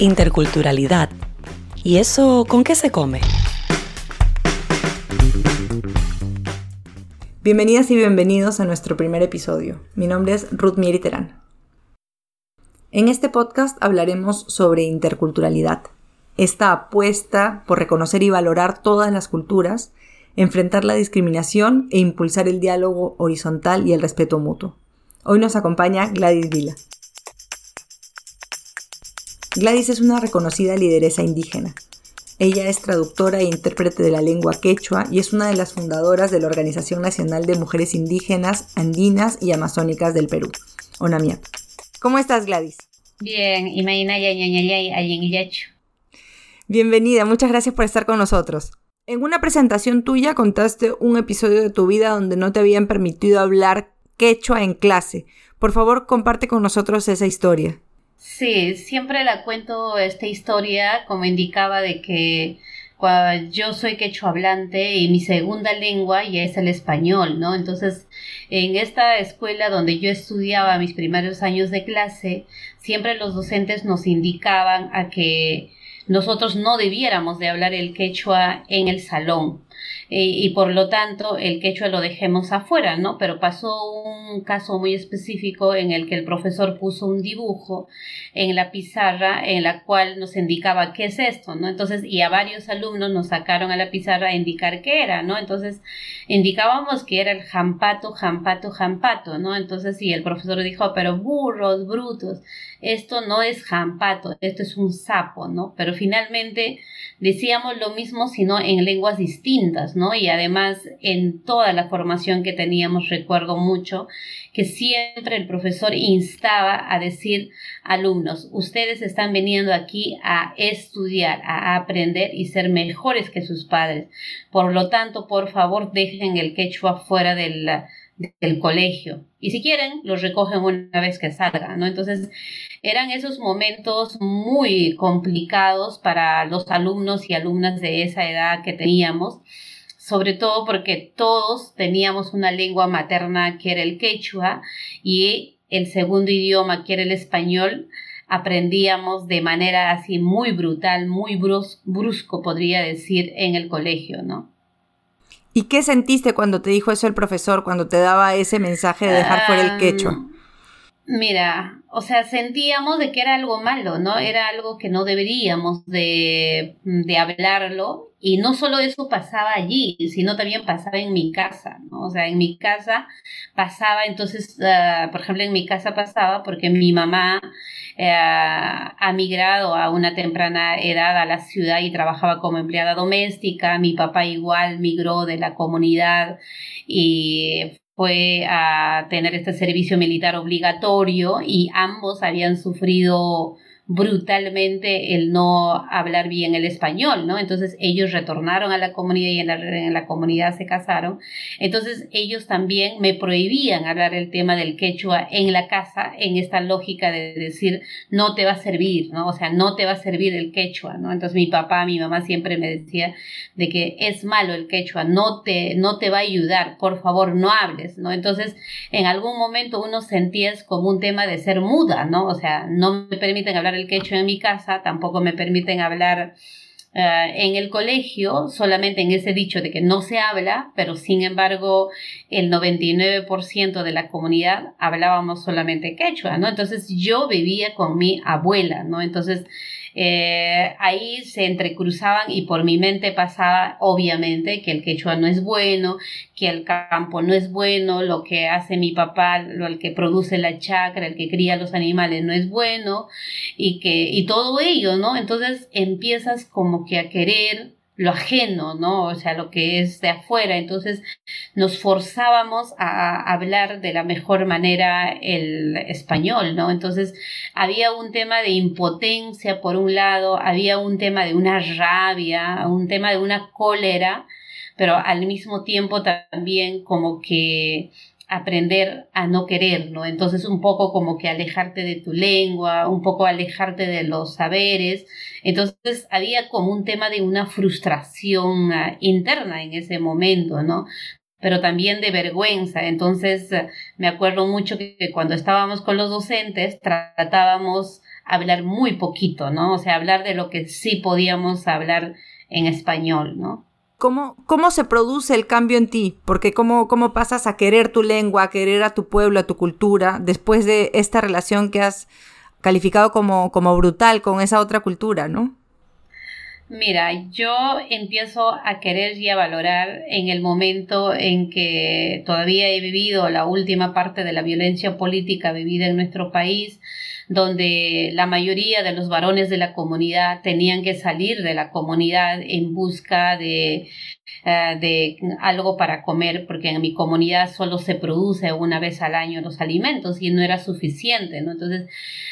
Interculturalidad. ¿Y eso con qué se come? Bienvenidas y bienvenidos a nuestro primer episodio. Mi nombre es Ruth Mieri Terán. En este podcast hablaremos sobre interculturalidad, esta apuesta por reconocer y valorar todas las culturas, enfrentar la discriminación e impulsar el diálogo horizontal y el respeto mutuo. Hoy nos acompaña Gladys Vila. Gladys es una reconocida lideresa indígena. Ella es traductora e intérprete de la lengua quechua y es una de las fundadoras de la Organización Nacional de Mujeres Indígenas, Andinas y Amazónicas del Perú, ONAMIAP. ¿Cómo estás, Gladys? Bien, Bienvenida, muchas gracias por estar con nosotros. En una presentación tuya contaste un episodio de tu vida donde no te habían permitido hablar quechua en clase. Por favor, comparte con nosotros esa historia. Sí, siempre la cuento esta historia como indicaba de que yo soy quechua hablante y mi segunda lengua ya es el español, ¿no? Entonces, en esta escuela donde yo estudiaba mis primeros años de clase, siempre los docentes nos indicaban a que nosotros no debiéramos de hablar el quechua en el salón y por lo tanto el quechua lo dejemos afuera, ¿no? Pero pasó un caso muy específico en el que el profesor puso un dibujo en la pizarra en la cual nos indicaba qué es esto, ¿no? Entonces, y a varios alumnos nos sacaron a la pizarra a indicar qué era, ¿no? Entonces, indicábamos que era el jampato, jampato, jampato, ¿no? Entonces, y el profesor dijo, pero burros, brutos, esto no es jampato, esto es un sapo, ¿no? Pero finalmente decíamos lo mismo, sino en lenguas distintas, ¿no? Y además en toda la formación que teníamos recuerdo mucho que siempre el profesor instaba a decir alumnos, ustedes están viniendo aquí a estudiar, a aprender y ser mejores que sus padres. Por lo tanto, por favor, dejen el quechua fuera del, del colegio. Y si quieren, los recogen una vez que salga, ¿no? Entonces, eran esos momentos muy complicados para los alumnos y alumnas de esa edad que teníamos, sobre todo porque todos teníamos una lengua materna que era el quechua y el segundo idioma que era el español aprendíamos de manera así muy brutal, muy brusco, podría decir, en el colegio, ¿no? ¿Y qué sentiste cuando te dijo eso el profesor, cuando te daba ese mensaje de dejar fuera el quechua? Mira, o sea, sentíamos de que era algo malo, ¿no? Era algo que no deberíamos de, de hablarlo. Y no solo eso pasaba allí, sino también pasaba en mi casa, ¿no? O sea, en mi casa pasaba, entonces, ah, por ejemplo, en mi casa pasaba porque mi mamá eh, ha migrado a una temprana edad a la ciudad y trabajaba como empleada doméstica, mi papá igual migró de la comunidad y fue a tener este servicio militar obligatorio y ambos habían sufrido brutalmente el no hablar bien el español, ¿no? Entonces ellos retornaron a la comunidad y en la, en la, comunidad se casaron. Entonces ellos también me prohibían hablar el tema del quechua en la casa en esta lógica de decir no te va a servir, ¿no? O sea, no te va a servir el quechua, ¿no? Entonces mi papá, mi mamá siempre me decía de que es malo el quechua, no te, no te va a ayudar, por favor no hables, ¿no? Entonces en algún momento uno sentía como un tema de ser muda, ¿no? O sea, no me permiten hablar el quechua en mi casa, tampoco me permiten hablar eh, en el colegio, solamente en ese dicho de que no se habla, pero sin embargo el 99% de la comunidad hablábamos solamente quechua, ¿no? Entonces yo vivía con mi abuela, ¿no? Entonces eh, ahí se entrecruzaban y por mi mente pasaba obviamente que el quechua no es bueno, que el campo no es bueno, lo que hace mi papá, lo el que produce la chacra, el que cría los animales no es bueno y que y todo ello, ¿no? Entonces empiezas como que a querer lo ajeno, ¿no? O sea, lo que es de afuera. Entonces nos forzábamos a, hablar de la mejor manera el español, ¿no? Entonces había un tema de impotencia por un lado, había un tema de una rabia, un tema de una cólera, pero al mismo tiempo también como que aprender a no querer, ¿no? Entonces un poco como que alejarte de tu lengua, un poco alejarte de los saberes. Entonces había como un tema de una frustración ah, interna en ese momento, ¿no? pero también de vergüenza. Entonces, me acuerdo mucho que, cuando estábamos con los docentes tratábamos hablar muy poquito, ¿no? O sea, hablar de lo que sí podíamos hablar en español, ¿no? ¿Cómo, ¿Cómo se produce el cambio en ti? Porque cómo, cómo pasas a querer tu lengua, a querer a tu pueblo, a tu cultura, después de esta relación que has calificado como, como brutal con esa otra cultura, ¿no? Mira, yo empiezo a querer y a valorar en el momento en que todavía he vivido la última parte de la violencia política vivida en nuestro país, donde la mayoría de los varones de la comunidad tenían que salir de la comunidad en busca de, eh, de algo para comer, porque en mi comunidad solo se produce una vez al año los alimentos y no era suficiente, ¿no? Entonces,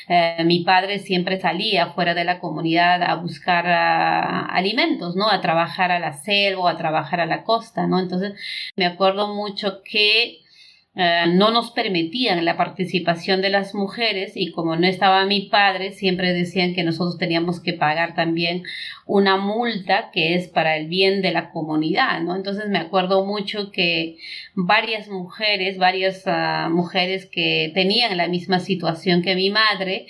eh, mi padre siempre salía fuera de la comunidad a buscar ah, alimentos, ¿no? A trabajar a la selva, a trabajar a la costa, ¿no? Entonces, me acuerdo mucho que eh, no nos permitían la participación de las mujeres y como no estaba mi padre, siempre decían que nosotros teníamos que pagar también una multa que es para el bien de la comunidad, ¿no? Entonces me acuerdo mucho que varias mujeres, varias ah, mujeres que tenían la misma situación que mi madre,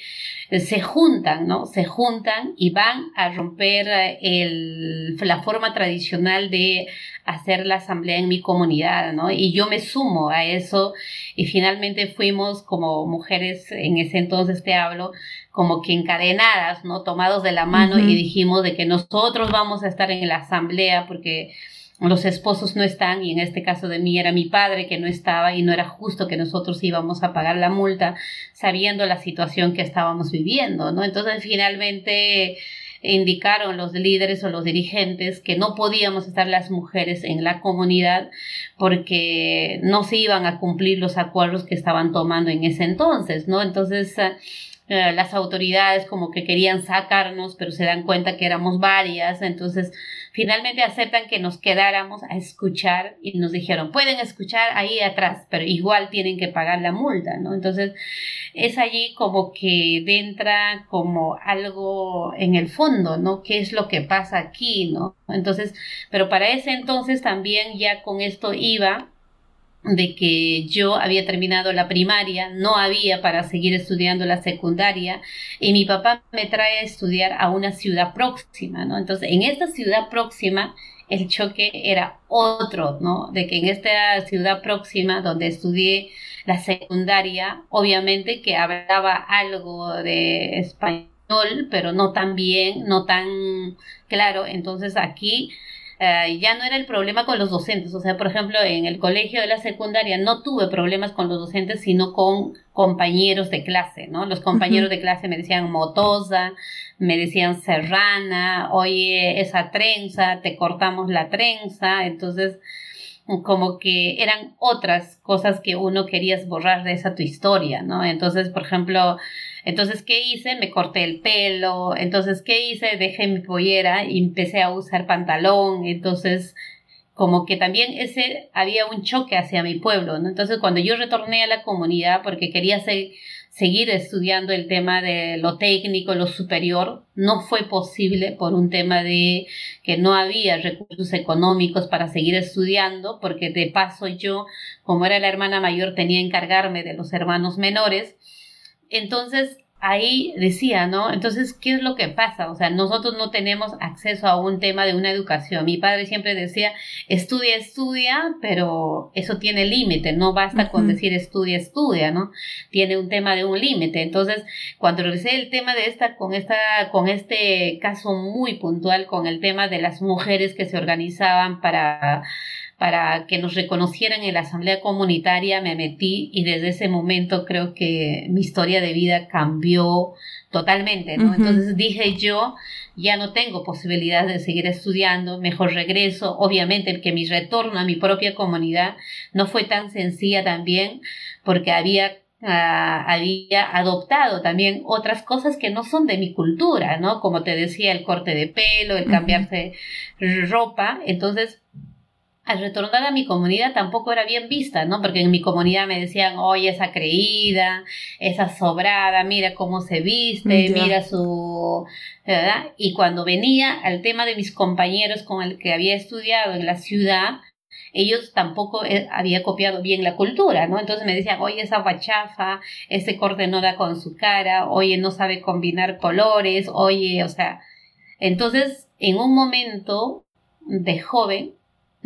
se juntan, ¿no? Se juntan y van a romper eh, el, la forma tradicional de hacer la asamblea en mi comunidad, ¿no? Y yo me sumo a eso y finalmente fuimos como mujeres, en ese entonces te hablo, como que encadenadas, ¿no? Tomados de la mano y dijimos de que nosotros vamos a estar en la asamblea porque los esposos no están y en este caso de mí era mi padre que no estaba y no era justo que nosotros íbamos a pagar la multa sabiendo la situación que estábamos viviendo, ¿no? Entonces finalmente indicaron los líderes o los dirigentes que no podíamos estar las mujeres en la comunidad porque no se iban a cumplir los acuerdos que estaban tomando en ese entonces, ¿no? Entonces, eh, las autoridades como que querían sacarnos, pero se dan cuenta que éramos varias, entonces finalmente aceptan que nos quedáramos a escuchar y nos dijeron, pueden escuchar ahí atrás, pero igual tienen que pagar la multa, ¿no? Entonces es allí como que entra como algo en el fondo, ¿no? ¿Qué es lo que pasa aquí, ¿no? Entonces, pero para ese entonces también ya con esto iba de que yo había terminado la primaria, no había para seguir estudiando la secundaria y mi papá me trae a estudiar a una ciudad próxima, ¿no? Entonces, en esta ciudad próxima el choque era otro, ¿no? De que en esta ciudad próxima donde estudié la secundaria, obviamente que hablaba algo de español, pero no tan bien, no tan claro. Entonces aquí eh, ya no era el problema con los docentes. O sea, por ejemplo, en el colegio de la secundaria no tuve problemas con los docentes, sino con compañeros de clase, ¿no? Los compañeros de clase me decían motosa, me decían serrana, oye, esa trenza, te cortamos la trenza. Entonces, como que eran otras cosas que uno quería borrar de esa tu historia, ¿no? Entonces, por ejemplo, entonces, ¿qué hice? Me corté el pelo. Entonces, ¿qué hice? Dejé mi pollera y empecé a usar pantalón. Entonces, como que también ese había un choque hacia mi pueblo, ¿no? Entonces, cuando yo retorné a la comunidad porque quería seguir estudiando el tema de lo técnico, lo superior, no fue posible por un tema de que no había recursos económicos para seguir estudiando, porque de paso yo, como era la hermana mayor, tenía que encargarme de los hermanos menores entonces, ahí decía, ¿no? Entonces, ¿qué es lo que pasa? O sea, nosotros no tenemos acceso a un tema de una educación. Mi padre siempre decía, estudia, estudia, pero eso tiene límite, no basta con decir estudia, estudia, ¿no? Tiene un tema de un límite. Entonces, cuando regresé el tema de esta, con esta, con este caso muy puntual, con el tema de las mujeres que se organizaban para para que nos reconocieran en la asamblea comunitaria, me metí y desde ese momento creo que mi historia de vida cambió totalmente, ¿no? Entonces dije yo, ya no tengo posibilidad de seguir estudiando, mejor regreso, obviamente que mi retorno a mi propia comunidad no fue tan sencilla también porque había ah, había adoptado también otras cosas que no son de mi cultura, ¿no? Como te decía, el corte de pelo, el cambiarse ropa. Entonces, al retornar a mi comunidad tampoco era bien vista, ¿no? Porque en mi comunidad me decían, oye, esa creída, esa sobrada, mira cómo se viste, mira su... ¿verdad? Y cuando venía al tema de mis compañeros con el que había estudiado en la ciudad, ellos tampoco eh, había copiado bien la cultura, ¿no? Entonces me decían, oye, esa guachafa, ese corte no da con su cara, oye, no sabe combinar colores, oye, o sea, entonces en un momento de joven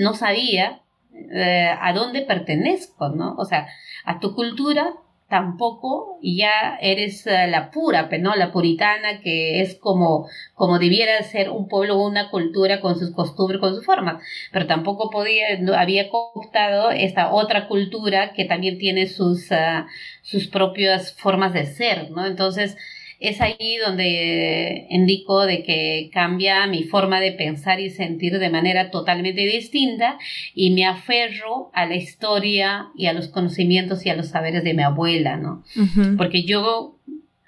no sabía eh, a dónde pertenezco, ¿no? O sea, a tu cultura tampoco ya eres eh, la pura, ¿no? La puritana que es como, como debiera ser un pueblo o una cultura con sus costumbres, con sus formas, pero tampoco podía, había cooptado esta otra cultura que también tiene sus, eh, sus propias formas de ser, ¿no? Entonces, es ahí donde indico de que cambia mi forma de pensar y sentir de manera totalmente distinta y me aferro a la historia y a los conocimientos y a los saberes de mi abuela, ¿no? Porque yo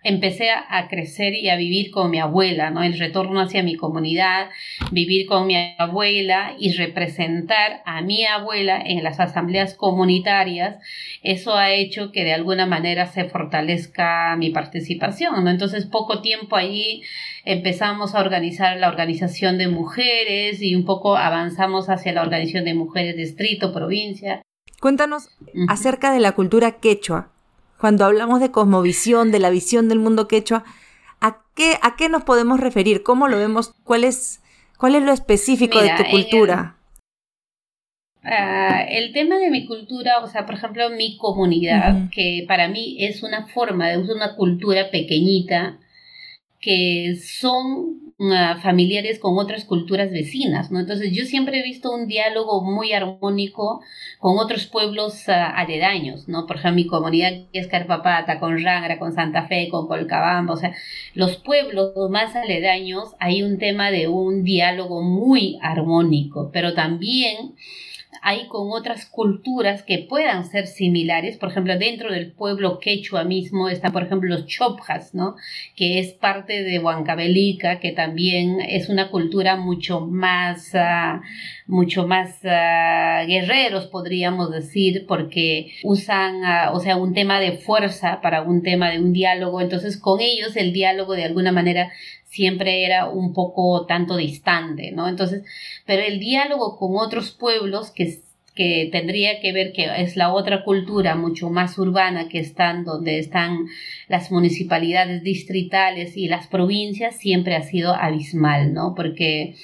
empecé a, crecer y a vivir con mi abuela, ¿no? El retorno hacia mi comunidad, vivir con mi abuela y representar a mi abuela en las asambleas comunitarias, eso ha hecho que de alguna manera se fortalezca mi participación, ¿no? Entonces, poco tiempo allí empezamos a organizar la organización de mujeres y un poco avanzamos hacia la organización de mujeres distrito, provincia. Cuéntanos acerca de la cultura quechua cuando hablamos de cosmovisión, de la visión del mundo quechua, ¿a qué, a qué nos podemos referir? ¿Cómo lo vemos? ¿Cuál es, cuál es lo específico de tu cultura? Ah, el, tema de mi cultura, o sea, por ejemplo, mi comunidad, que para mí es una forma de una cultura pequeñita, que son familiares con otras culturas vecinas, ¿no? Entonces yo siempre he visto un diálogo muy armónico con otros pueblos uh, aledaños, ¿no? Por ejemplo, mi comunidad es Carpapata, con Rangra, con Santa Fe, con Colcabamba, o sea, los pueblos más aledaños hay un tema de un diálogo muy armónico, pero también hay con otras culturas que puedan ser similares. Por ejemplo, dentro del pueblo quechua mismo están, por ejemplo, los chopjas, ¿no? Que es parte de Huancavelica, que también es una cultura mucho más, ah, mucho más ah, guerreros, podríamos decir, porque usan, ah, o sea, un tema de fuerza para un tema de un diálogo. Entonces, con ellos el diálogo de alguna manera siempre era un poco tanto distante, ¿no? Entonces, pero el diálogo con otros pueblos que, que tendría que ver que es la otra cultura mucho más urbana que están donde están las municipalidades distritales y las provincias siempre ha sido abismal, ¿no? Porque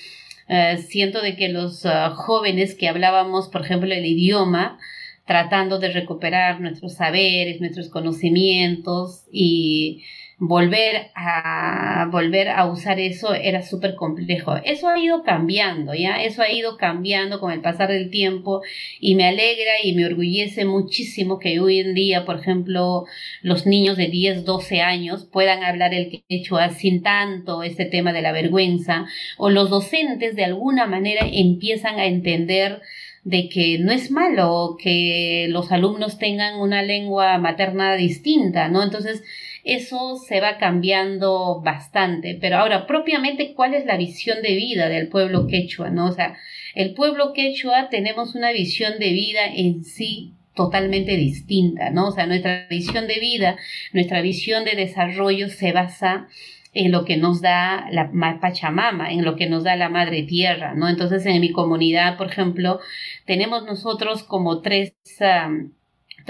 eh, siento de que los eh, jóvenes que hablábamos, por ejemplo, el idioma, tratando de recuperar nuestros saberes, nuestros conocimientos y volver a volver a usar eso era súper complejo. Eso ha ido cambiando, ¿ya? Eso ha ido cambiando con el pasar del tiempo y me alegra y me orgullece muchísimo que hoy en día, por ejemplo, los niños de 10, 12 años puedan hablar el quechua sin tanto este tema de la vergüenza o los docentes de alguna manera empiezan a entender de que no es malo que los alumnos tengan una lengua materna distinta, ¿no? Entonces, eso se va cambiando bastante. Pero ahora, propiamente, ¿cuál es la visión de vida del pueblo quechua? ¿no? O sea, el pueblo quechua tenemos una visión de vida en sí totalmente distinta, ¿no? O sea, nuestra visión de vida, nuestra visión de desarrollo se basa en lo que nos da la Pachamama, en lo que nos da la Madre Tierra, ¿no? Entonces, en mi comunidad, por ejemplo, tenemos nosotros como tres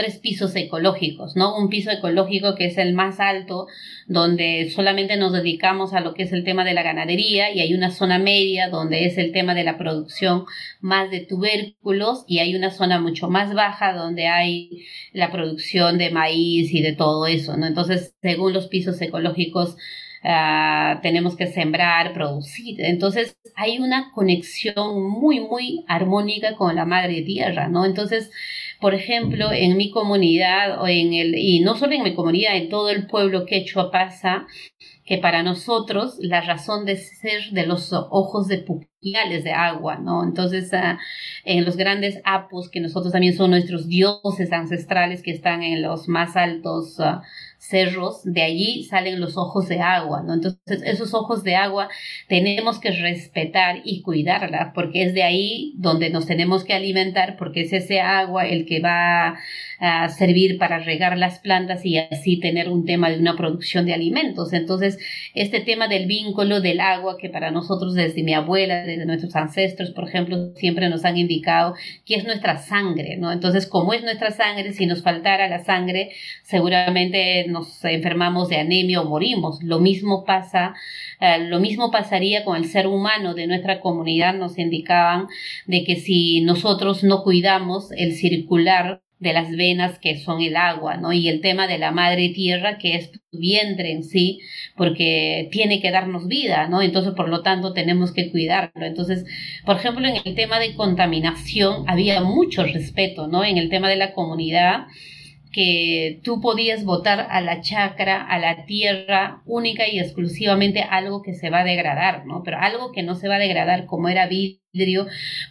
tres pisos ecológicos, ¿no? Un piso ecológico que es el más alto, donde solamente nos dedicamos a lo que es el tema de la ganadería y hay una zona media donde es el tema de la producción más de tubérculos y hay una zona mucho más baja donde hay la producción de maíz y de todo eso, ¿no? Entonces, según los pisos ecológicos, Uh, tenemos que sembrar, producir. Entonces hay una conexión muy, muy armónica con la madre tierra, ¿no? Entonces por ejemplo, en mi comunidad, o en el, y no solo en mi comunidad, en todo el pueblo quechua pasa que para nosotros la razón de ser de los ojos de pupiales de agua, ¿no? Entonces, ah, en los grandes apus, que nosotros también son nuestros dioses ancestrales que están en los más altos uh, cerros, de allí salen los ojos de agua, ¿no? Entonces, esos ojos de agua tenemos que respetar y cuidarla, porque es de ahí donde nos tenemos que alimentar, porque es ese agua el que va servir para regar las plantas y así tener un tema de una producción de alimentos. Entonces, este tema del vínculo del agua, que para nosotros desde mi abuela, desde nuestros ancestros, por ejemplo, siempre nos han indicado que es nuestra sangre, ¿no? Entonces, como es nuestra sangre, si nos faltara la sangre, seguramente nos enfermamos de anemia o morimos. Lo mismo pasa, eh, lo mismo pasaría con el ser humano de nuestra comunidad, nos indicaban de que si nosotros no cuidamos el circular de las venas que son el agua, ¿no? Y el tema de la madre tierra que es tu vientre en sí, porque tiene que darnos vida, ¿no? Entonces, por lo tanto, tenemos que cuidarlo. Entonces, por ejemplo, en el tema de contaminación había mucho respeto, ¿no? En el tema de la comunidad, que tú podías votar a la chacra, a la tierra, única y exclusivamente algo que se va a degradar, ¿no? Pero algo que no se va a degradar como era vidrio,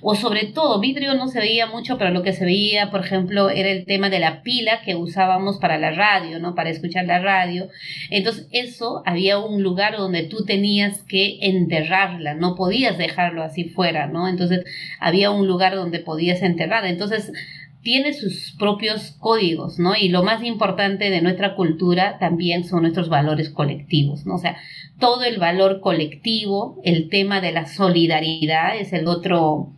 o sobre todo, vidrio no se veía mucho, pero lo que se veía, por ejemplo, era el tema de la pila que usábamos para la radio, ¿no? Para escuchar la radio. Entonces, eso había un lugar donde tú tenías que enterrarla, no podías dejarlo así fuera, ¿no? Entonces, había un lugar donde podías enterrar. Entonces, tiene sus propios códigos, ¿no? Y lo más importante de nuestra cultura también son nuestros valores colectivos, ¿no? O sea, todo el valor colectivo, el tema de la solidaridad es el otro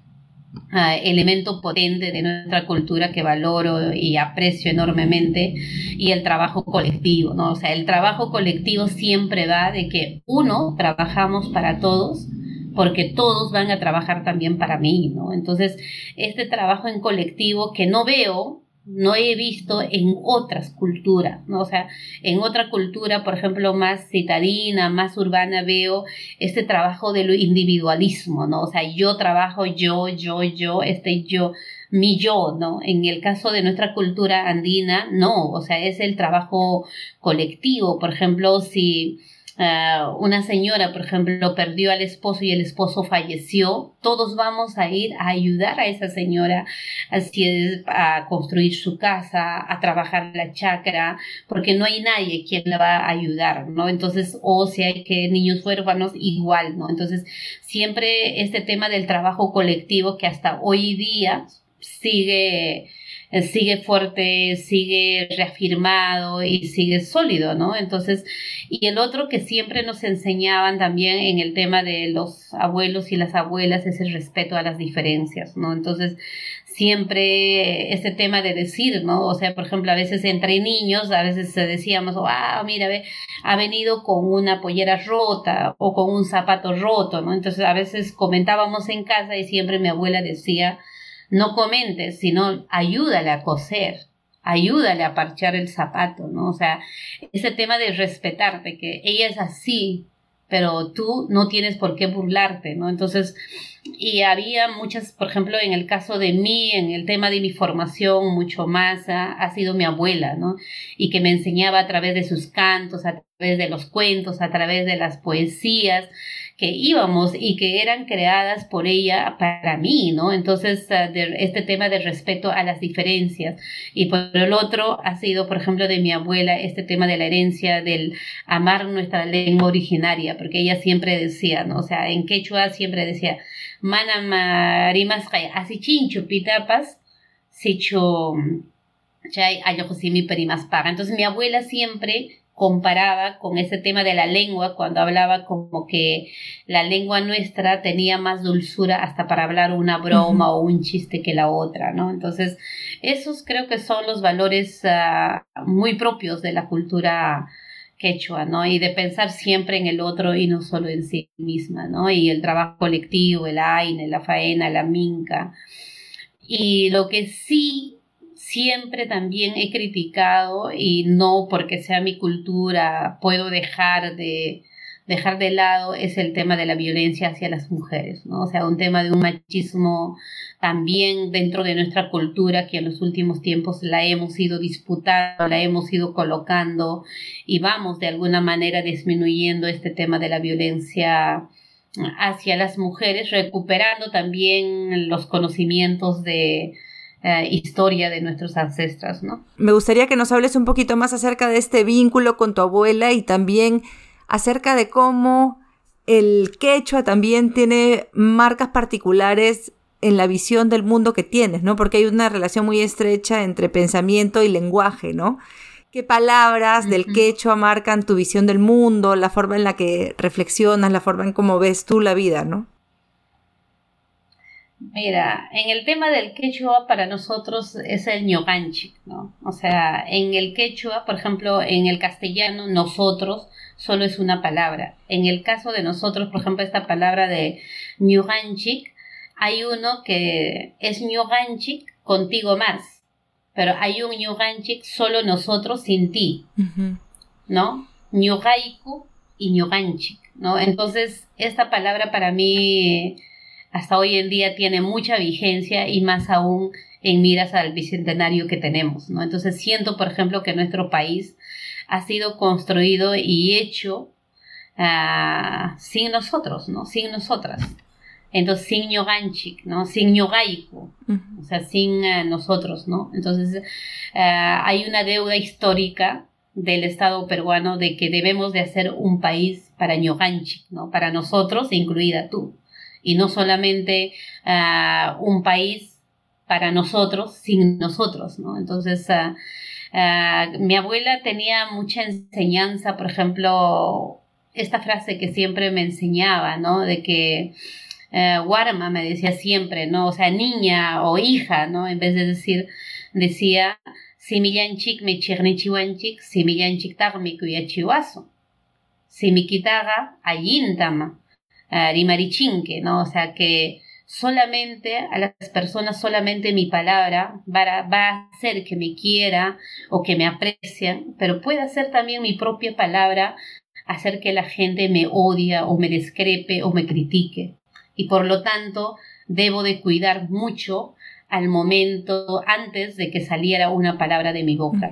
ah, elemento potente de nuestra cultura que valoro y aprecio enormemente y el trabajo colectivo, ¿no? O sea, el trabajo colectivo siempre va de que uno, trabajamos para todos, porque todos van a trabajar también para mí, ¿no? Entonces, este trabajo en colectivo que no veo, no he visto en otras culturas, ¿no? O sea, en otra cultura, por ejemplo, más citadina, más urbana, veo este trabajo de lo individualismo, ¿no? O sea, yo trabajo yo, yo, yo, este yo, mi yo, ¿no? En el caso de nuestra cultura andina, no, o sea, es el trabajo colectivo, por ejemplo, si Ah, una señora, por ejemplo, perdió al esposo y el esposo falleció, todos vamos a ir a ayudar a esa señora a construir su casa, a trabajar la chacra, porque no hay nadie quien la va a ayudar, ¿no? Entonces, o si hay que niños huérfanos, igual, ¿no? Entonces, siempre este tema del trabajo colectivo que hasta hoy día sigue sigue fuerte, sigue reafirmado y sigue sólido, ¿no? Entonces, y el otro que siempre nos enseñaban también en el tema de los abuelos y las abuelas es el respeto a las diferencias, ¿no? Entonces, siempre este tema de decir, ¿no? O sea, por ejemplo, a veces entre niños, a veces decíamos, ah, mira, ve, ha venido con una pollera rota o con un zapato roto, ¿no? Entonces, a veces comentábamos en casa y siempre mi abuela decía, no comentes, sino ayúdale a coser, ayúdale a parchar el zapato, ¿no? O sea, ese tema de respetarte, que ella es así, pero tú no tienes por qué burlarte, ¿no? Entonces, y había muchas, por ejemplo, en el caso de mí, en el tema de mi formación, mucho más ha, ha sido mi abuela, ¿no? Y que me enseñaba a través de sus cantos, a través de los cuentos, a través de las poesías, que íbamos y que eran creadas por ella para mí, ¿no? Entonces, ah, este tema de respeto a las diferencias. Y por el otro ha sido, por ejemplo, de mi abuela, este tema de la herencia, del amar nuestra lengua originaria, porque ella siempre decía, ¿no? O sea, en quechua siempre decía, mana marimas así chincho pitapas, sicho chay mi perimas paga. Entonces mi abuela siempre comparaba con ese tema de la lengua cuando hablaba como que la lengua nuestra tenía más dulzura hasta para hablar una broma o un chiste que la otra, ¿no? Entonces, esos creo que son los valores ah, muy propios de la cultura quechua, ¿no? Y de pensar siempre en el otro y no solo en sí misma, ¿no? Y el trabajo colectivo, el AINE, la faena, la minca. Y lo que sí siempre también he criticado y no porque sea mi cultura puedo dejar de dejar de lado es el tema de la violencia hacia las mujeres, ¿no? O sea, un tema de un machismo también dentro de nuestra cultura que en los últimos tiempos la hemos ido disputando, la hemos ido colocando y vamos de alguna manera disminuyendo este tema de la violencia hacia las mujeres, recuperando también los conocimientos de, eh, historia de nuestros ancestros, ¿no? Me gustaría que nos hables un poquito más acerca de este vínculo con tu abuela y también acerca de cómo el quechua también tiene marcas particulares en la visión del mundo que tienes, ¿no? Porque hay una relación muy estrecha entre pensamiento y lenguaje, ¿no? ¿Qué palabras del quechua marcan tu visión del mundo, la forma en la que reflexionas, la forma en cómo ves tú la vida, ¿no? Mira, en el tema del quechua para nosotros es el ñoganchik, ¿no? O sea, en el quechua, por ejemplo, en el castellano, nosotros solo es una palabra. En el caso de nosotros, por ejemplo, esta palabra de ñoganchik, hay uno que es ñoganchik contigo más, pero hay un ñoganchik solo nosotros sin ti, ¿no? ñogaiku y ñoganchik, ¿no? Entonces, esta palabra para mí hasta hoy en día tiene mucha vigencia y más aún en miras al bicentenario que tenemos, ¿no? Entonces siento, por ejemplo, que nuestro país ha sido construido y hecho ah, sin nosotros, ¿no? Sin nosotras. Entonces, sin ñoganchik, ¿no? Sin ñogaico, o sea, sin ah, nosotros, ¿no? Entonces, ah, hay una deuda histórica del Estado peruano de que debemos de hacer un país para ñoganchik, ¿no? Para nosotros, incluida tú y no solamente ah, un país para nosotros, sin nosotros, ¿no? Entonces, ah, ah, mi abuela tenía mucha enseñanza, por ejemplo, esta frase que siempre me enseñaba, ¿no? De que Warma me decía siempre, ¿no? O sea, niña o hija, ¿no? En vez de decir, decía, simillanchik me chirnichiwanchik, simillanchik tagmi kuyachiwaso. Simikitaga ayintama. Rimarichinque, ¿no? O sea que solamente a las personas, solamente mi palabra va a, hacer que me quiera o que me aprecien, pero puede hacer también mi propia palabra hacer que la gente me odia o me descrepe o me critique. Y por lo tanto, debo de cuidar mucho al momento antes de que saliera una palabra de mi boca.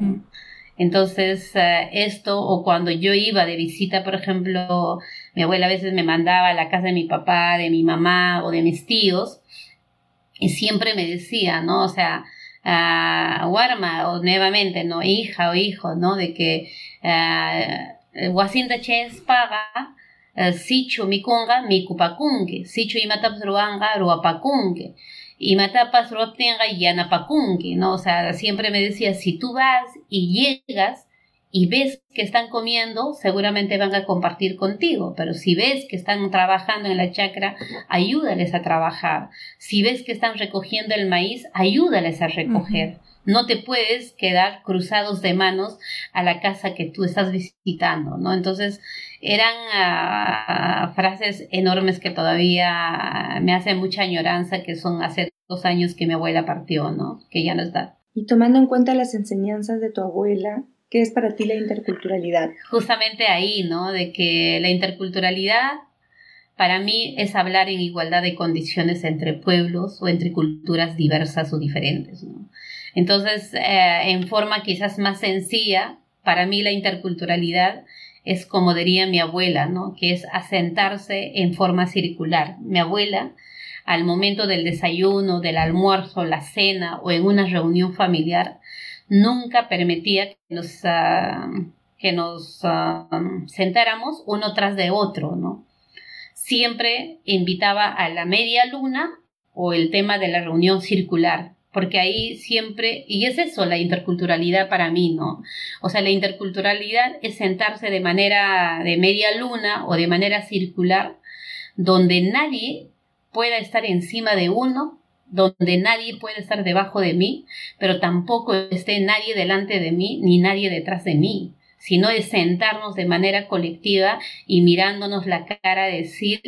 Entonces, eh, esto, o cuando yo iba de visita, por ejemplo, mi abuela a veces me mandaba a la casa de mi papá, de mi mamá o de mis tíos, y siempre me decía, ¿no? O sea, uh, o nuevamente, ¿no? Hija o hijo, ¿no? De que uh, Wasinta Ches paga, uh, Sicho Mikunga, Mikupakunge, Sicho Imatapsruanga, Ruapakunge y matapas rotenga y anapakunki, ¿no? O sea, siempre me decía, si tú vas y llegas y ves que están comiendo, seguramente van a compartir contigo, pero si ves que están trabajando en la chacra, ayúdales a trabajar. Si ves que están recogiendo el maíz, ayúdales a recoger. No te puedes quedar cruzados de manos a la casa que tú estás visitando, ¿no? Entonces, eran ah, frases enormes que todavía me hacen mucha añoranza, que son hace dos años que mi abuela partió, ¿no? Que ya no está. Y tomando en cuenta las enseñanzas de tu abuela, ¿qué es para ti la interculturalidad? Justamente ahí, ¿no? De que la interculturalidad para mí es hablar en igualdad de condiciones entre pueblos o entre culturas diversas o diferentes, ¿no? Entonces, eh, en forma quizás más sencilla, para mí la interculturalidad es como diría mi abuela, ¿no? Que es asentarse en forma circular. Mi abuela, al momento del desayuno, del almuerzo, la cena o en una reunión familiar, nunca permitía que nos, ah, que nos ah, sentáramos uno tras de otro, ¿no? Siempre invitaba a la media luna o el tema de la reunión circular, porque ahí siempre, y es eso la interculturalidad para mí, ¿no? O sea, la interculturalidad es sentarse de manera de media luna o de manera circular, donde nadie pueda estar encima de uno, donde nadie puede estar debajo de mí, pero tampoco esté nadie delante de mí ni nadie detrás de mí sino es sentarnos de manera colectiva y mirándonos la cara, decir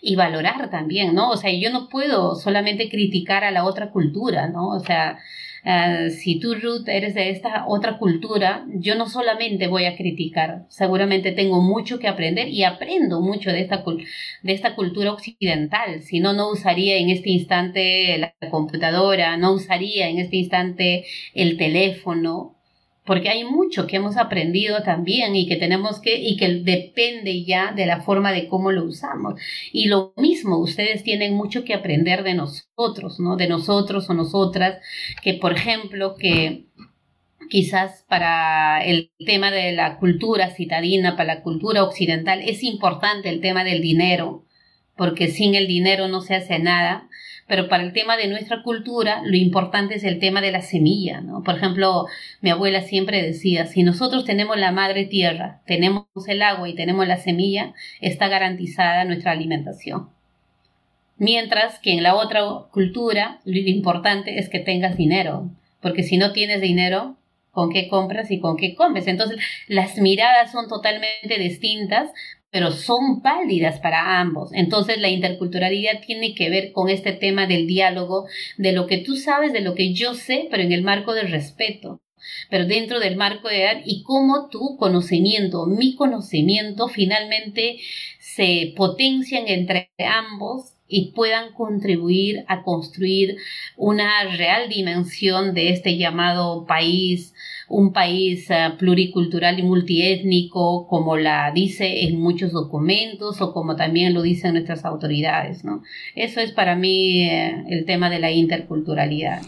y valorar también, ¿no? O sea, yo no puedo solamente criticar a la otra cultura, ¿no? O sea, eh, si tú, Ruth, eres de esta otra cultura, yo no solamente voy a criticar, seguramente tengo mucho que aprender y aprendo mucho de esta, de esta cultura occidental, si no, no usaría en este instante la computadora, no usaría en este instante el teléfono, porque hay mucho que hemos aprendido también y que tenemos que, y que depende ya de la forma de cómo lo usamos. Y lo mismo, ustedes tienen mucho que aprender de nosotros, ¿no? De nosotros o nosotras, que por ejemplo, que quizás para el tema de la cultura citadina, para la cultura occidental, es importante el tema del dinero, porque sin el dinero no se hace nada pero para el tema de nuestra cultura lo importante es el tema de la semilla, ¿no? Por ejemplo, mi abuela siempre decía, si nosotros tenemos la madre tierra, tenemos el agua y tenemos la semilla, está garantizada nuestra alimentación. Mientras que en la otra cultura lo importante es que tengas dinero, porque si no tienes dinero, ¿con qué compras y con qué comes? Entonces, las miradas son totalmente distintas, pero son válidas para ambos. Entonces la interculturalidad tiene que ver con este tema del diálogo, de lo que tú sabes, de lo que yo sé, pero en el marco del respeto pero dentro del marco de edad y cómo tu conocimiento, mi conocimiento finalmente se potencian entre ambos y puedan contribuir a construir una real dimensión de este llamado país un país eh, pluricultural y multiétnico, como la dice en muchos documentos o como también lo dicen nuestras autoridades. ¿no? Eso es para mí eh, el tema de la interculturalidad.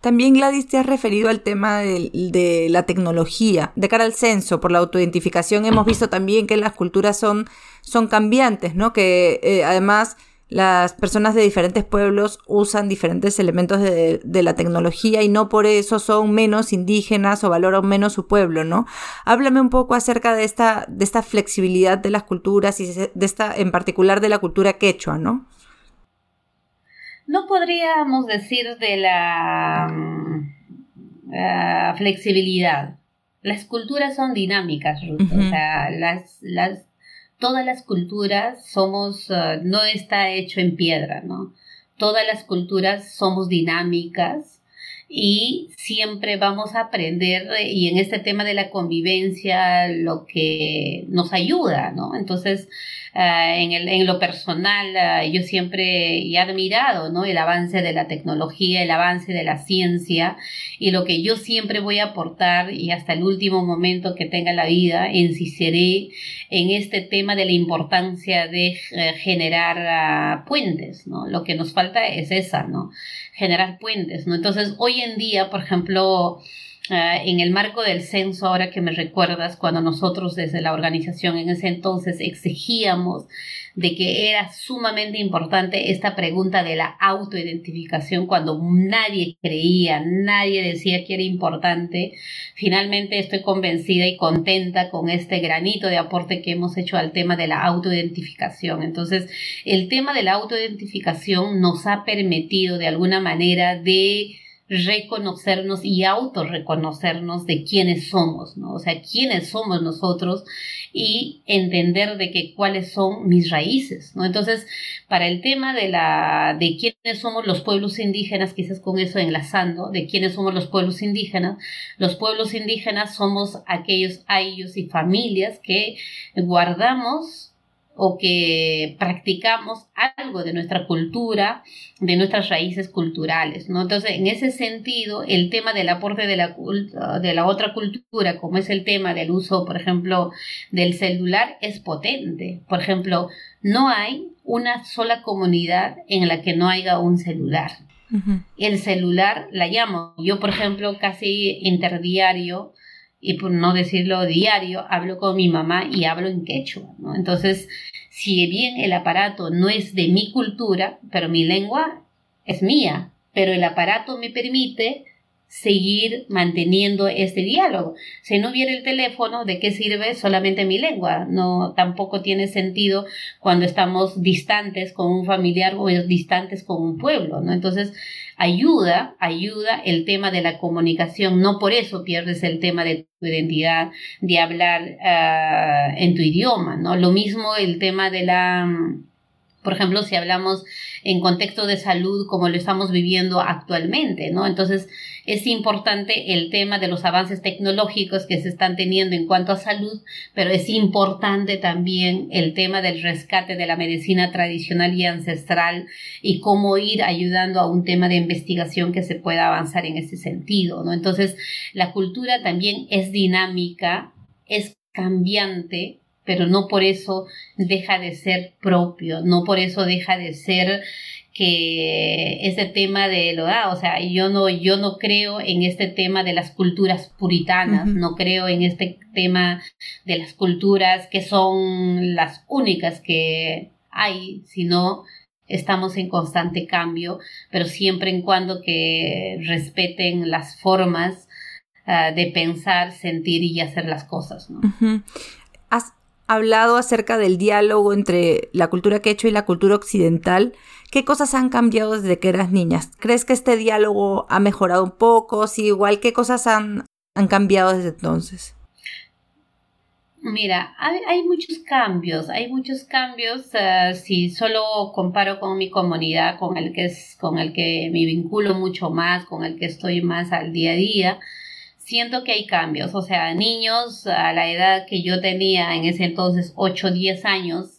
También Gladys te has referido al tema de, la tecnología. De cara al censo, por la autoidentificación, hemos visto también que las culturas son, son cambiantes, ¿no? Que eh, además las personas de diferentes pueblos usan diferentes elementos de, la tecnología y no por eso son menos indígenas o valoran menos su pueblo, ¿no? Háblame un poco acerca de esta, de esta flexibilidad de las culturas y de esta, en particular de la cultura quechua, ¿no? No podríamos decir de la mm, flexibilidad. Las culturas son dinámicas, o sea, las, las todas las culturas somos, uh, no está hecho en piedra, ¿no? Todas las culturas somos dinámicas y siempre vamos a aprender y en este tema de la convivencia lo que nos ayuda, ¿no? Entonces, Ah, en, el, en, lo personal, ah, yo siempre he admirado ¿no? el avance de la tecnología, el avance de la ciencia y lo que yo siempre voy a aportar y hasta el último momento que tenga la vida, insistiré en este tema de la importancia de eh, generar ah, puentes, ¿no? Lo que nos falta es esa, ¿no? Generar puentes, ¿no? Entonces, hoy en día, por ejemplo, Ah, en el marco del censo, ahora que me recuerdas, cuando nosotros desde la organización en ese entonces exigíamos de que era sumamente importante esta pregunta de la autoidentificación cuando nadie creía, nadie decía que era importante. Finalmente estoy convencida y contenta con este granito de aporte que hemos hecho al tema de la autoidentificación. Entonces, el tema de la autoidentificación nos ha permitido de alguna manera de reconocernos y autorreconocernos de quiénes somos, ¿no? O sea, quiénes somos nosotros y entender de que cuáles son mis raíces, ¿no? Entonces, para el tema de la de quiénes somos los pueblos indígenas, quizás con eso enlazando, de quiénes somos los pueblos indígenas, los pueblos indígenas somos aquellos ellos y familias que guardamos o que practicamos algo de nuestra cultura, de nuestras raíces culturales, ¿no? Entonces, en ese sentido, el tema del aporte de la, de la otra cultura, como es el tema del uso, por ejemplo, del celular, es potente. Por ejemplo, no hay una sola comunidad en la que no haya un celular. El celular la llamo. Yo, por ejemplo, casi interdiario y por no decirlo diario, hablo con mi mamá y hablo en quechua, ¿no? Entonces, si bien el aparato no es de mi cultura, pero mi lengua es mía, pero el aparato me permite seguir manteniendo este diálogo. Si no hubiera el teléfono, ¿de qué sirve solamente mi lengua? No, tampoco tiene sentido cuando estamos distantes con un familiar o distantes con un pueblo, ¿no? Entonces, ayuda, ayuda el tema de la comunicación. No por eso pierdes el tema de tu identidad, de hablar ah, en tu idioma, ¿no? Lo mismo el tema de la por ejemplo, si hablamos en contexto de salud como lo estamos viviendo actualmente, ¿no? Entonces, es importante el tema de los avances tecnológicos que se están teniendo en cuanto a salud, pero es importante también el tema del rescate de la medicina tradicional y ancestral y cómo ir ayudando a un tema de investigación que se pueda avanzar en ese sentido, ¿no? Entonces, la cultura también es dinámica, es cambiante, pero no por eso deja de ser propio, no por eso deja de ser que ese tema de lo da, o sea, yo no, yo no creo en este tema de las culturas puritanas, no creo en este tema de las culturas que son las únicas que hay, sino estamos en constante cambio, pero siempre en cuando que respeten las formas ah, de pensar, sentir y hacer las cosas. ¿no? Has hablado acerca del diálogo entre la cultura quechua y la cultura occidental. ¿Qué cosas han cambiado desde que eras niña? ¿Crees que este diálogo ha mejorado un poco? Si igual, ¿qué cosas han, han cambiado desde entonces? Mira, hay, muchos cambios, hay muchos cambios eh, si solo comparo con mi comunidad, con el que es, con el que me vinculo mucho más, con el que estoy más al día a día, siento que hay cambios, o sea, niños a la edad que yo tenía en ese entonces, 8 o 10 años,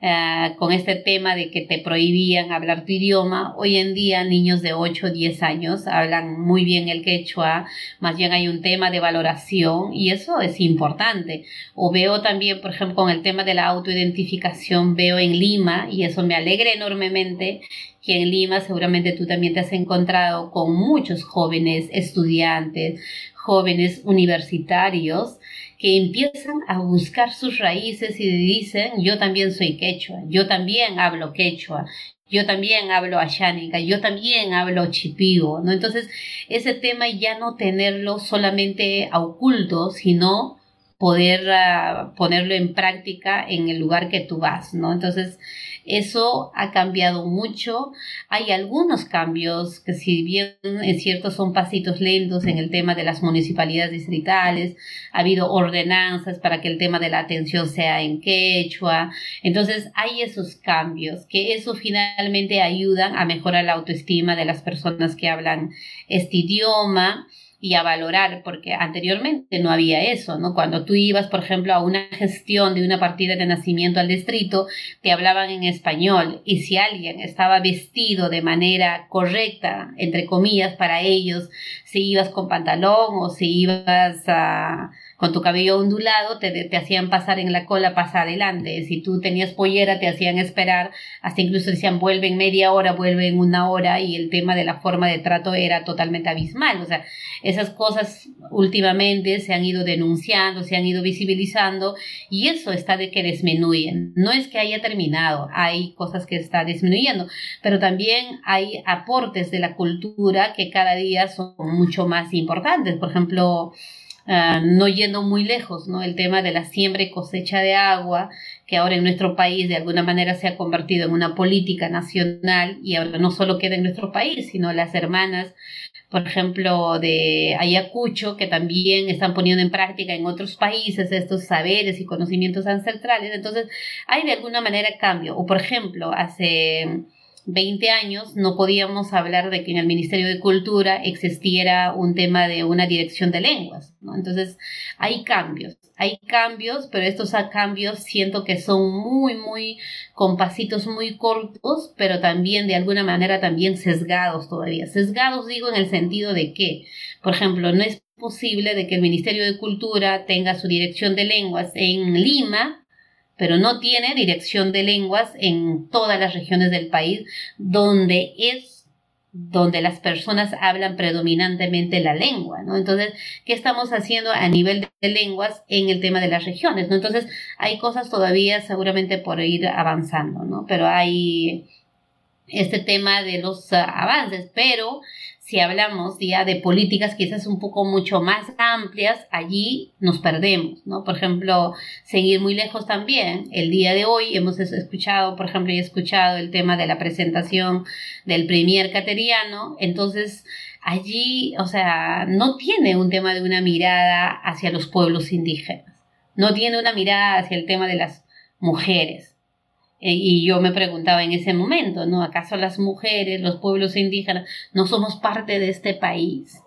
eh, con este tema de que te prohibían hablar tu idioma. Hoy en día niños de 8 o 10 años hablan muy bien el quechua, más bien hay un tema de valoración y eso es importante. O veo también, por ejemplo, con el tema de la autoidentificación, veo en Lima y eso me alegra enormemente que en Lima seguramente tú también te has encontrado con muchos jóvenes estudiantes, jóvenes universitarios que empiezan a buscar sus raíces y dicen, yo también soy quechua, yo también hablo quechua, yo también hablo ashánica, yo también hablo chipivo, ¿no? Entonces, ese tema ya no tenerlo solamente a oculto, sino poder ah, ponerlo en práctica en el lugar que tú vas, ¿no? Entonces, eso ha cambiado mucho. Hay algunos cambios que si bien es cierto son pasitos lentos en el tema de las municipalidades distritales, ha habido ordenanzas para que el tema de la atención sea en quechua. Entonces hay esos cambios que eso finalmente ayudan a mejorar la autoestima de las personas que hablan este idioma y a valorar, porque anteriormente no había eso, ¿no? Cuando tú ibas, por ejemplo, a una gestión de una partida de nacimiento al distrito, te hablaban en español y si alguien estaba vestido de manera correcta, entre comillas, para ellos, si ibas con pantalón o si ibas a con tu cabello ondulado te, te, hacían pasar en la cola, pasa adelante. Si tú tenías pollera, te hacían esperar, hasta incluso decían vuelven media hora, vuelven una hora y el tema de la forma de trato era totalmente abismal. O sea, esas cosas últimamente se han ido denunciando, se han ido visibilizando y eso está de que disminuyen. No es que haya terminado, hay cosas que está disminuyendo, pero también hay aportes de la cultura que cada día son mucho más importantes. Por ejemplo, Ah, no yendo muy lejos, ¿no? El tema de la siembra y cosecha de agua, que ahora en nuestro país de alguna manera se ha convertido en una política nacional y ahora no solo queda en nuestro país, sino las hermanas, por ejemplo, de Ayacucho, que también están poniendo en práctica en otros países estos saberes y conocimientos ancestrales. Entonces, hay de alguna manera cambio. O, por ejemplo, hace 20 años no podíamos hablar de que en el Ministerio de Cultura existiera un tema de una dirección de lenguas, ¿no? Entonces, hay cambios, hay cambios, pero estos cambios siento que son muy, muy, con pasitos muy cortos, pero también de alguna manera también sesgados todavía. Sesgados digo en el sentido de que, por ejemplo, no es posible de que el Ministerio de Cultura tenga su dirección de lenguas en Lima, pero no tiene dirección de lenguas en todas las regiones del país donde es donde las personas hablan predominantemente la lengua, ¿no? Entonces, ¿qué estamos haciendo a nivel de lenguas en el tema de las regiones, ¿no? Entonces, hay cosas todavía seguramente por ir avanzando, ¿no? Pero hay este tema de los ah, avances, pero si hablamos ya de políticas quizás un poco mucho más amplias, allí nos perdemos, ¿no? Por ejemplo, seguir muy lejos también. El día de hoy hemos escuchado, por ejemplo, he escuchado el tema de la presentación del Premier Cateriano, entonces allí, o sea, no tiene un tema de una mirada hacia los pueblos indígenas, no tiene una mirada hacia el tema de las mujeres y yo me preguntaba en ese momento, ¿no? ¿Acaso las mujeres, los pueblos indígenas, no somos parte de este país?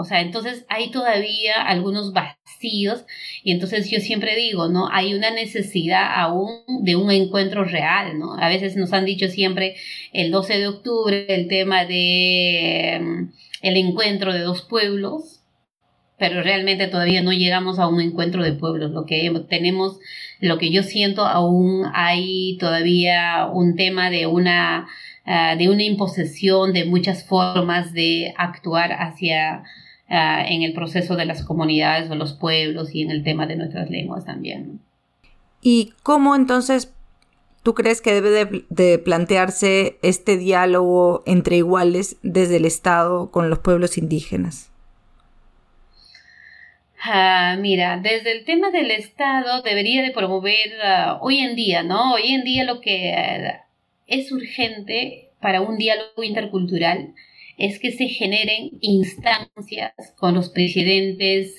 O sea, entonces hay todavía algunos vacíos y entonces yo siempre digo, ¿no? Hay una necesidad aún de un encuentro real, ¿no? A veces nos han dicho siempre el 12 de octubre el tema de mm, el encuentro de dos pueblos, pero realmente todavía no llegamos a un encuentro de pueblos. Lo que tenemos lo que yo siento aún hay todavía un tema de una, ah, de una imposición de muchas formas de actuar hacia ah, en el proceso de las comunidades o los pueblos y en el tema de nuestras lenguas también. ¿Y cómo entonces ¿Tú crees que debe de, plantearse este diálogo entre iguales desde el Estado con los pueblos indígenas? Ah, mira, desde el tema del Estado debería de promover ah, hoy en día, ¿no? Hoy en día lo que ah, es urgente para un diálogo intercultural es que se generen instancias con los presidentes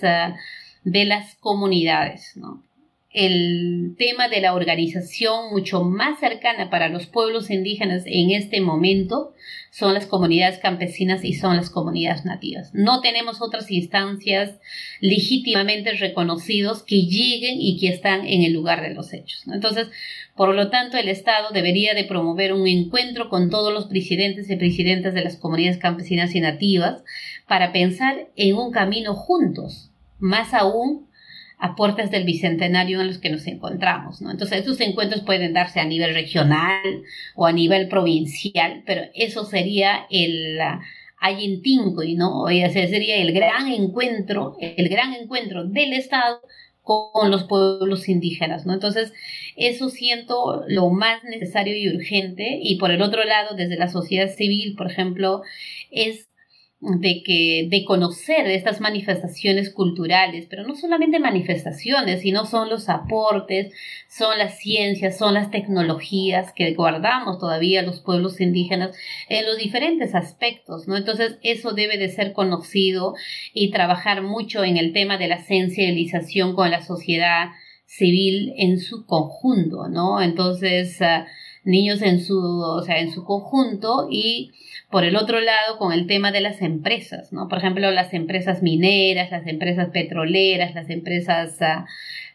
de las comunidades, ¿no? el tema de la organización mucho más cercana para los pueblos indígenas en este momento son las comunidades campesinas y son las comunidades nativas. No tenemos otras instancias legítimamente reconocidos que lleguen y que están en el lugar de los hechos. Entonces, por lo tanto, el Estado debería de promover un encuentro con todos los presidentes y presidentas de las comunidades campesinas y nativas para pensar en un camino juntos, más aún a puertas del bicentenario en los que nos encontramos, ¿no? Entonces, esos encuentros pueden darse a nivel regional o a nivel provincial, pero eso sería el y ¿no? O ese sería el gran encuentro, el gran encuentro del Estado con los pueblos indígenas, ¿no? Entonces, eso siento lo más necesario y urgente. Y por el otro lado, desde la sociedad civil, por ejemplo, es de que de conocer estas manifestaciones culturales, pero no solamente manifestaciones, sino son los aportes, son las ciencias, son las tecnologías que guardamos todavía los pueblos indígenas en los diferentes aspectos, ¿no? Entonces, eso debe de ser conocido y trabajar mucho en el tema de la sensibilización con la sociedad civil en su conjunto, ¿no? Entonces, ah, niños en su, o sea, en su conjunto y por el otro lado, con el tema de las empresas, ¿no? Por ejemplo, las empresas mineras, las empresas petroleras, las empresas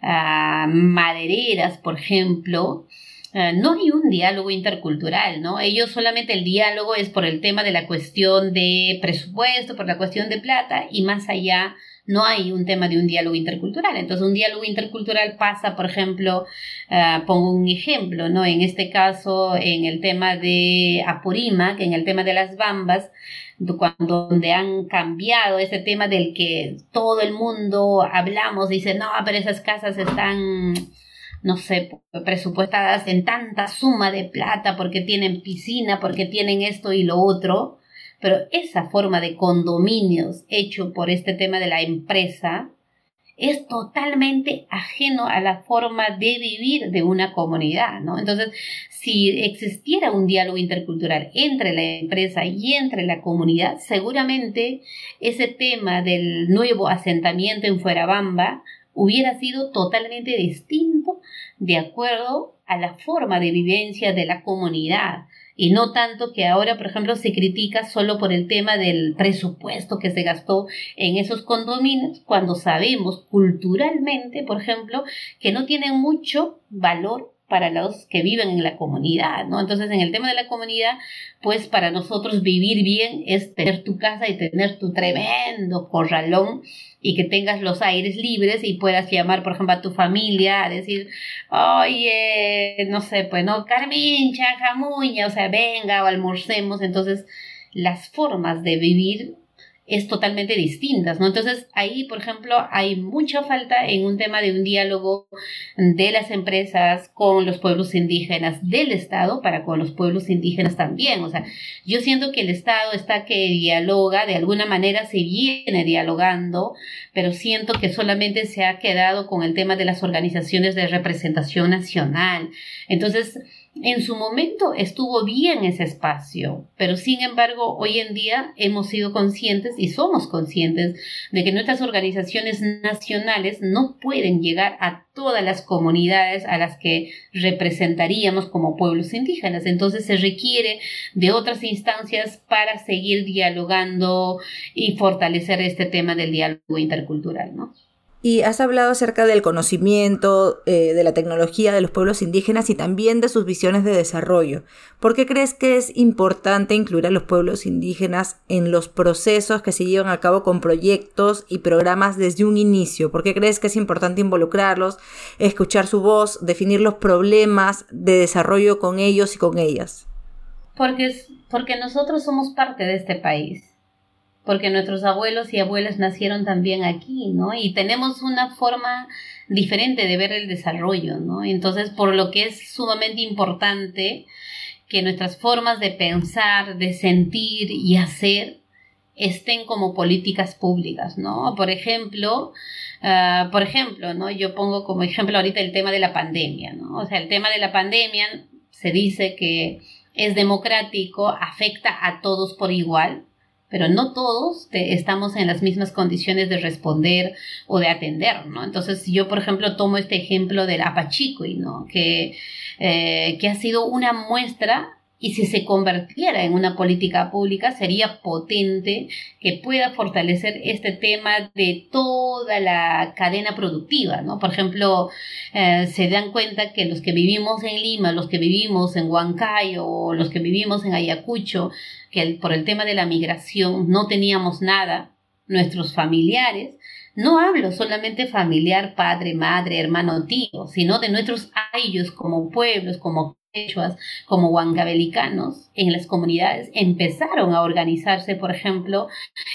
ah, madereras, por ejemplo, ah, no hay un diálogo intercultural, ¿no? Ellos solamente el diálogo es por el tema de la cuestión de presupuesto, por la cuestión de plata y más allá no hay un tema de un diálogo intercultural. Entonces, un diálogo intercultural pasa, por ejemplo, eh, pongo un ejemplo, ¿no? En este caso, en el tema de Apurima, que en el tema de las bambas, cuando donde han cambiado ese tema del que todo el mundo hablamos, dice, no, pero esas casas están no sé, presupuestadas en tanta suma de plata porque tienen piscina, porque tienen esto y lo otro, pero esa forma de condominios hecho por este tema de la empresa es totalmente ajeno a la forma de vivir de una comunidad, ¿no? Entonces, si existiera un diálogo intercultural entre la empresa y entre la comunidad, seguramente ese tema del nuevo asentamiento en Fuerabamba hubiera sido totalmente distinto de acuerdo a la forma de vivencia de la comunidad, y no tanto que ahora, por ejemplo, se critica solo por el tema del presupuesto que se gastó en esos condominios, cuando sabemos culturalmente, por ejemplo, que no tienen mucho valor para los que viven en la comunidad, ¿no? Entonces, en el tema de la comunidad, pues para nosotros vivir bien es tener tu casa y tener tu tremendo corralón y que tengas los aires libres y puedas llamar, por ejemplo, a tu familia a decir, oye, no sé, pues no, Carmincha, Jamuña, o sea, venga o almorcemos. Entonces, las formas de vivir es totalmente distintas, ¿no? Entonces ahí, por ejemplo, hay mucha falta en un tema de un diálogo de las empresas con los pueblos indígenas del Estado para con los pueblos indígenas también. O sea, yo siento que el Estado está que dialoga, de alguna manera se viene dialogando, pero siento que solamente se ha quedado con el tema de las organizaciones de representación nacional. Entonces, en su momento estuvo bien ese espacio, pero sin embargo hoy en día hemos sido conscientes y somos conscientes de que nuestras organizaciones nacionales no pueden llegar a todas las comunidades a las que representaríamos como pueblos indígenas. Entonces se requiere de otras instancias para seguir dialogando y fortalecer este tema del diálogo intercultural, ¿no? Y has hablado acerca del conocimiento, eh, de la tecnología de los pueblos indígenas y también de sus visiones de desarrollo. ¿Por qué crees que es importante incluir a los pueblos indígenas en los procesos que se llevan a cabo con proyectos y programas desde un inicio? ¿Por qué crees que es importante involucrarlos, escuchar su voz, definir los problemas de desarrollo con ellos y con ellas? Porque, porque nosotros somos parte de este país porque nuestros abuelos y abuelas nacieron también aquí, ¿no? Y tenemos una forma diferente de ver el desarrollo, ¿no? Entonces, por lo que es sumamente importante que nuestras formas de pensar, de sentir y hacer estén como políticas públicas, ¿no? Por ejemplo, ah, por ejemplo, ¿no? Yo pongo como ejemplo ahorita el tema de la pandemia, ¿no? O sea, el tema de la pandemia se dice que es democrático, afecta a todos por igual, pero no todos estamos en las mismas condiciones de responder o de atender, ¿no? Entonces, yo, por ejemplo, tomo este ejemplo del Apachicoy, ¿no? Que, eh, que ha sido una muestra y si se convirtiera en una política pública sería potente que pueda fortalecer este tema de toda la cadena productiva, ¿no? Por ejemplo, eh, se dan cuenta que los que vivimos en Lima, los que vivimos en Huancayo los que vivimos en Ayacucho, que por el tema de la migración no teníamos nada, nuestros familiares, no hablo solamente familiar, padre, madre, hermano, tío, sino de nuestros ayos como pueblos, como como huancavelicanos en las comunidades empezaron a organizarse, por ejemplo,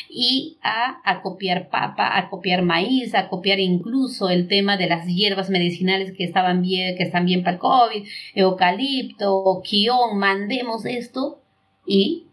y a, a, copiar papa, a copiar maíz, a copiar incluso el tema de las hierbas medicinales que estaban bien, que están bien para el COVID, eucalipto, quión, mandemos esto y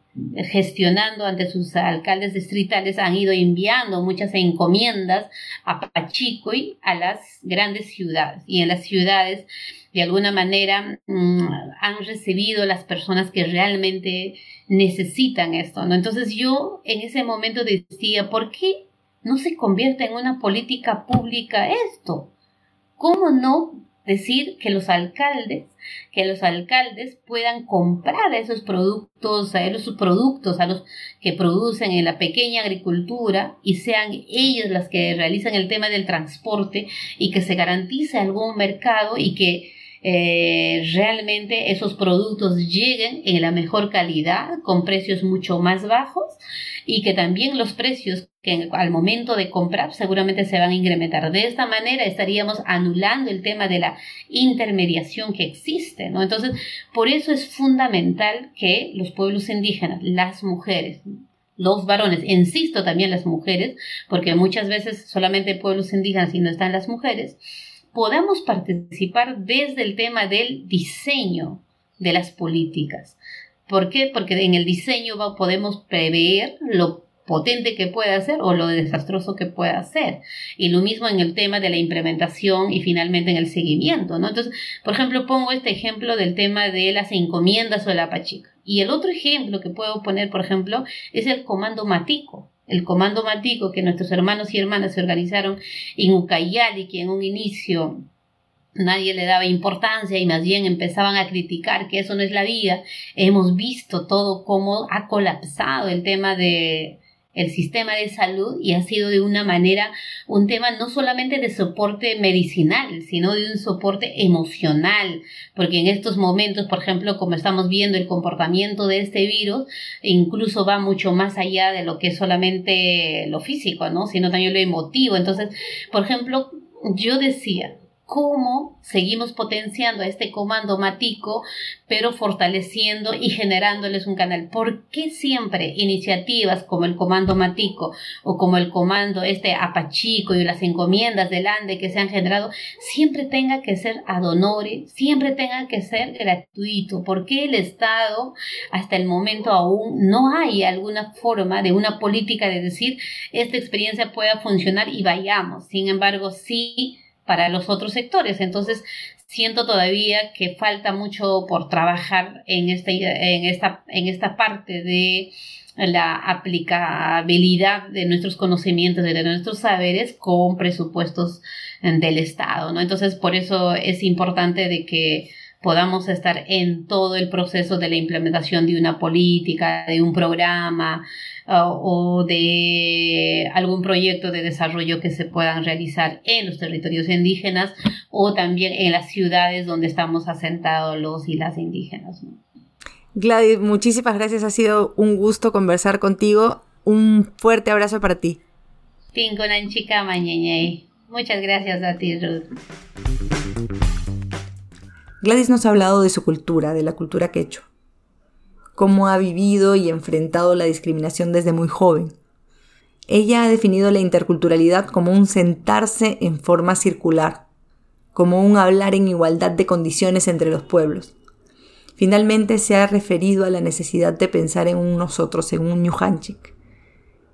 gestionando ante sus alcaldes distritales han ido enviando muchas encomiendas a Pachicoy a las grandes ciudades y en las ciudades de alguna manera mm, han recibido las personas que realmente necesitan esto, ¿no? Entonces yo en ese momento decía, ¿por qué no se convierte en una política pública esto? ¿Cómo no decir que los alcaldes, que los alcaldes puedan comprar esos productos, a esos productos a los que producen en la pequeña agricultura y sean ellos las que realizan el tema del transporte y que se garantice algún mercado y que eh, realmente esos productos lleguen en la mejor calidad, con precios mucho más bajos y que también los precios que al momento de comprar seguramente se van a incrementar. De esta manera estaríamos anulando el tema de la intermediación que existe, ¿no? Entonces, por eso es fundamental que los pueblos indígenas, las mujeres, los varones, insisto también las mujeres, porque muchas veces solamente pueblos indígenas y no están las mujeres, podamos participar desde el tema del diseño de las políticas. ¿Por qué? Porque en el diseño podemos prever lo potente que pueda ser o lo desastroso que pueda ser. Y lo mismo en el tema de la implementación y finalmente en el seguimiento. Entonces, por ejemplo, pongo este ejemplo del tema de las encomiendas o la pachica. Y el otro ejemplo que puedo poner, por ejemplo, es el comando matico el comando matico que nuestros hermanos y hermanas se organizaron en Ucayali, que en un inicio nadie le daba importancia y más bien empezaban a criticar que eso no es la vida. Hemos visto todo cómo ha colapsado el tema de el sistema de salud y ha sido de una manera un tema no solamente de soporte medicinal, sino de un soporte emocional, porque en estos momentos, por ejemplo, como estamos viendo el comportamiento de este virus, incluso va mucho más allá de lo que es solamente lo físico, ¿no? Sino también lo emotivo. Entonces, por ejemplo, yo decía, cómo seguimos potenciando a este comando matico, pero fortaleciendo y generándoles un canal. ¿Por qué siempre iniciativas como el comando matico o como el comando este apachico y las encomiendas del ANDE que se han generado, siempre tenga que ser ad siempre tenga que ser gratuito? ¿Por qué el Estado hasta el momento aún no hay alguna forma de una política de decir esta experiencia pueda funcionar y vayamos? Sin embargo, sí para los otros sectores. Entonces, siento todavía que falta mucho por trabajar en, este, en, esta, en esta parte de la aplicabilidad de nuestros conocimientos, de nuestros saberes con presupuestos del Estado, ¿no? Entonces, por eso es importante de que podamos estar en todo el proceso de la implementación de una política, de un programa, o de algún proyecto de desarrollo que se puedan realizar en los territorios indígenas o también en las ciudades donde estamos asentados los y las indígenas. Gladys, muchísimas gracias. Ha sido un gusto conversar contigo. Un fuerte abrazo para ti. chica Muchas gracias a ti, Ruth. Gladys nos ha hablado de su cultura, de la cultura quechua cómo ha vivido y enfrentado la discriminación desde muy joven. Ella ha definido la interculturalidad como un sentarse en forma circular, como un hablar en igualdad de condiciones entre los pueblos. Finalmente se ha referido a la necesidad de pensar en un nosotros, en un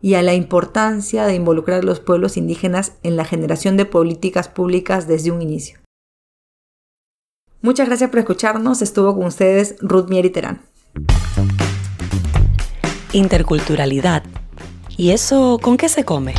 y a la importancia de involucrar a los pueblos indígenas en la generación de políticas públicas desde un inicio. Muchas gracias por escucharnos. Estuvo con ustedes Ruth Mieri Terán. Interculturalidad. ¿Y eso con qué se come?